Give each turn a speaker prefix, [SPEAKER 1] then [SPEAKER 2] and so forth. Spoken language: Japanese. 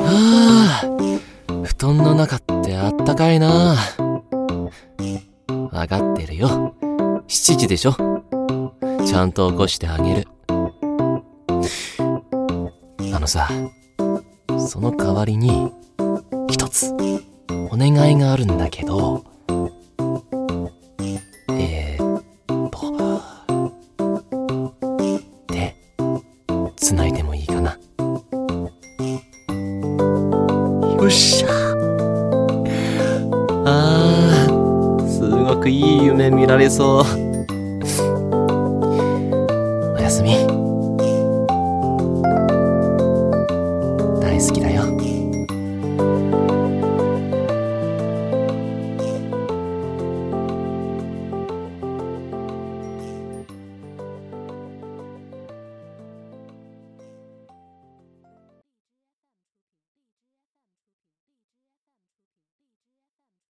[SPEAKER 1] あ布団の中ってあったかいな。わかってるよ。7時でしょ。ちゃんと起こしてあげる。あのさその代わりに一つお願いがあるんだけど。つないでもいいかな。よっしゃ。あーすごくいい夢見られそう。おやすみ。